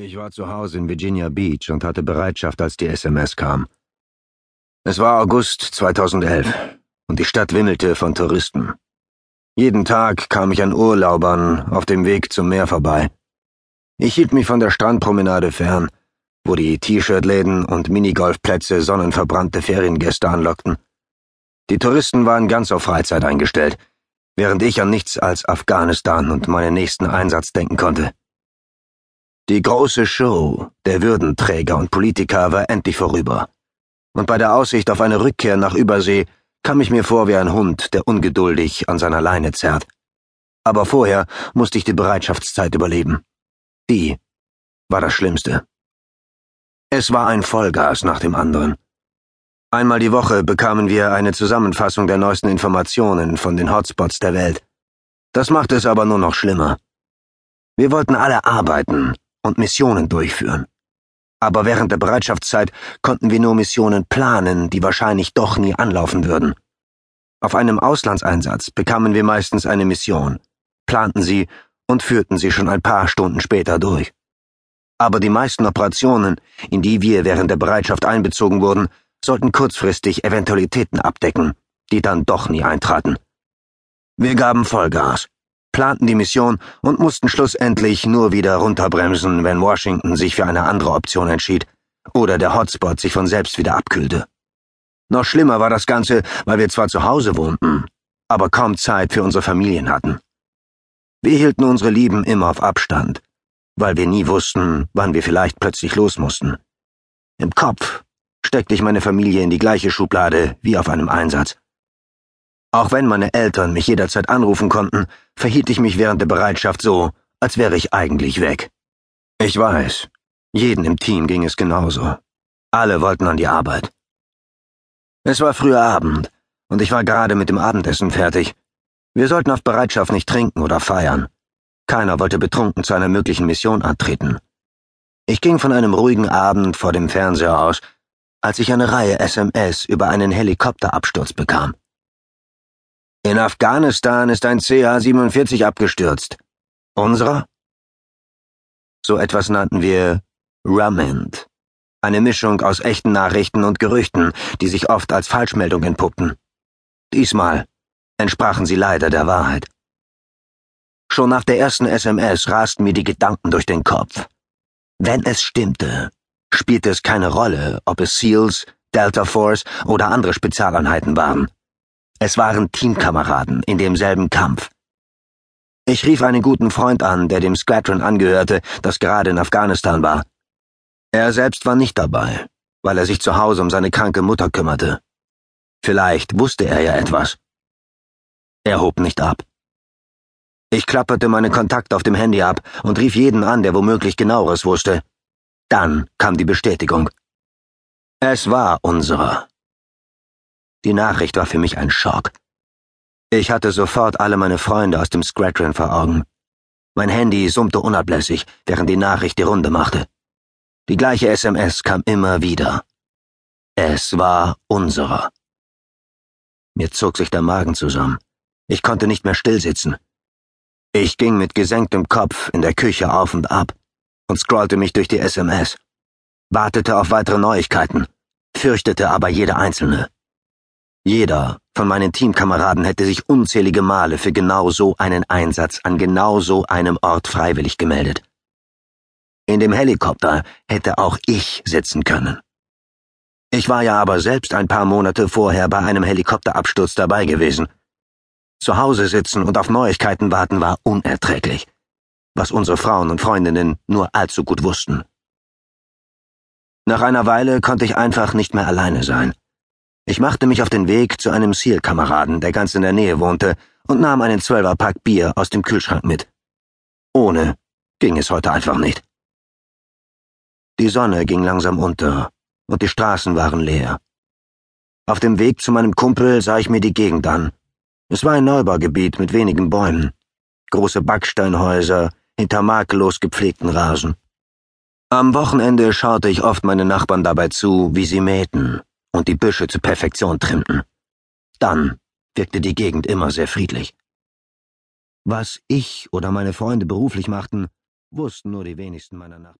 Ich war zu Hause in Virginia Beach und hatte Bereitschaft, als die SMS kam. Es war August 2011 und die Stadt wimmelte von Touristen. Jeden Tag kam ich an Urlaubern auf dem Weg zum Meer vorbei. Ich hielt mich von der Strandpromenade fern, wo die T-Shirt-Läden und Minigolfplätze sonnenverbrannte Feriengäste anlockten. Die Touristen waren ganz auf Freizeit eingestellt, während ich an nichts als Afghanistan und meinen nächsten Einsatz denken konnte. Die große Show der Würdenträger und Politiker war endlich vorüber. Und bei der Aussicht auf eine Rückkehr nach Übersee kam ich mir vor wie ein Hund, der ungeduldig an seiner Leine zerrt. Aber vorher musste ich die Bereitschaftszeit überleben. Die war das Schlimmste. Es war ein Vollgas nach dem anderen. Einmal die Woche bekamen wir eine Zusammenfassung der neuesten Informationen von den Hotspots der Welt. Das machte es aber nur noch schlimmer. Wir wollten alle arbeiten und Missionen durchführen. Aber während der Bereitschaftszeit konnten wir nur Missionen planen, die wahrscheinlich doch nie anlaufen würden. Auf einem Auslandseinsatz bekamen wir meistens eine Mission, planten sie und führten sie schon ein paar Stunden später durch. Aber die meisten Operationen, in die wir während der Bereitschaft einbezogen wurden, sollten kurzfristig Eventualitäten abdecken, die dann doch nie eintraten. Wir gaben Vollgas planten die Mission und mussten schlussendlich nur wieder runterbremsen, wenn Washington sich für eine andere Option entschied oder der Hotspot sich von selbst wieder abkühlte. Noch schlimmer war das Ganze, weil wir zwar zu Hause wohnten, aber kaum Zeit für unsere Familien hatten. Wir hielten unsere Lieben immer auf Abstand, weil wir nie wussten, wann wir vielleicht plötzlich los mussten. Im Kopf steckte ich meine Familie in die gleiche Schublade wie auf einem Einsatz. Auch wenn meine Eltern mich jederzeit anrufen konnten, verhielt ich mich während der Bereitschaft so, als wäre ich eigentlich weg. Ich weiß, jeden im Team ging es genauso. Alle wollten an die Arbeit. Es war früher Abend, und ich war gerade mit dem Abendessen fertig. Wir sollten auf Bereitschaft nicht trinken oder feiern. Keiner wollte betrunken zu einer möglichen Mission antreten. Ich ging von einem ruhigen Abend vor dem Fernseher aus, als ich eine Reihe SMS über einen Helikopterabsturz bekam. In Afghanistan ist ein CH-47 abgestürzt. Unserer? So etwas nannten wir Rumend. Eine Mischung aus echten Nachrichten und Gerüchten, die sich oft als Falschmeldung entpuppten. Diesmal entsprachen sie leider der Wahrheit. Schon nach der ersten SMS rasten mir die Gedanken durch den Kopf. Wenn es stimmte, spielte es keine Rolle, ob es SEALs, Delta Force oder andere Spezialeinheiten waren. Es waren Teamkameraden in demselben Kampf. Ich rief einen guten Freund an, der dem Squadron angehörte, das gerade in Afghanistan war. Er selbst war nicht dabei, weil er sich zu Hause um seine kranke Mutter kümmerte. Vielleicht wusste er ja etwas. Er hob nicht ab. Ich klapperte meine Kontakte auf dem Handy ab und rief jeden an, der womöglich genaueres wusste. Dann kam die Bestätigung. Es war unserer. Die Nachricht war für mich ein Schock. Ich hatte sofort alle meine Freunde aus dem Squadron vor Augen. Mein Handy summte unablässig, während die Nachricht die Runde machte. Die gleiche SMS kam immer wieder. Es war unserer. Mir zog sich der Magen zusammen. Ich konnte nicht mehr stillsitzen. Ich ging mit gesenktem Kopf in der Küche auf und ab und scrollte mich durch die SMS, wartete auf weitere Neuigkeiten, fürchtete aber jede einzelne. Jeder von meinen Teamkameraden hätte sich unzählige Male für genau so einen Einsatz an genau so einem Ort freiwillig gemeldet. In dem Helikopter hätte auch ich sitzen können. Ich war ja aber selbst ein paar Monate vorher bei einem Helikopterabsturz dabei gewesen. Zu Hause sitzen und auf Neuigkeiten warten war unerträglich, was unsere Frauen und Freundinnen nur allzu gut wussten. Nach einer Weile konnte ich einfach nicht mehr alleine sein. Ich machte mich auf den Weg zu einem SEAL-Kameraden, der ganz in der Nähe wohnte, und nahm einen Zwölferpack Bier aus dem Kühlschrank mit. Ohne ging es heute einfach nicht. Die Sonne ging langsam unter, und die Straßen waren leer. Auf dem Weg zu meinem Kumpel sah ich mir die Gegend an. Es war ein Neubaugebiet mit wenigen Bäumen, große Backsteinhäuser hinter makellos gepflegten Rasen. Am Wochenende schaute ich oft meine Nachbarn dabei zu, wie sie mähten und die Büsche zur Perfektion trimmten. Dann wirkte die Gegend immer sehr friedlich. Was ich oder meine Freunde beruflich machten, wussten nur die wenigsten meiner Nachbarn.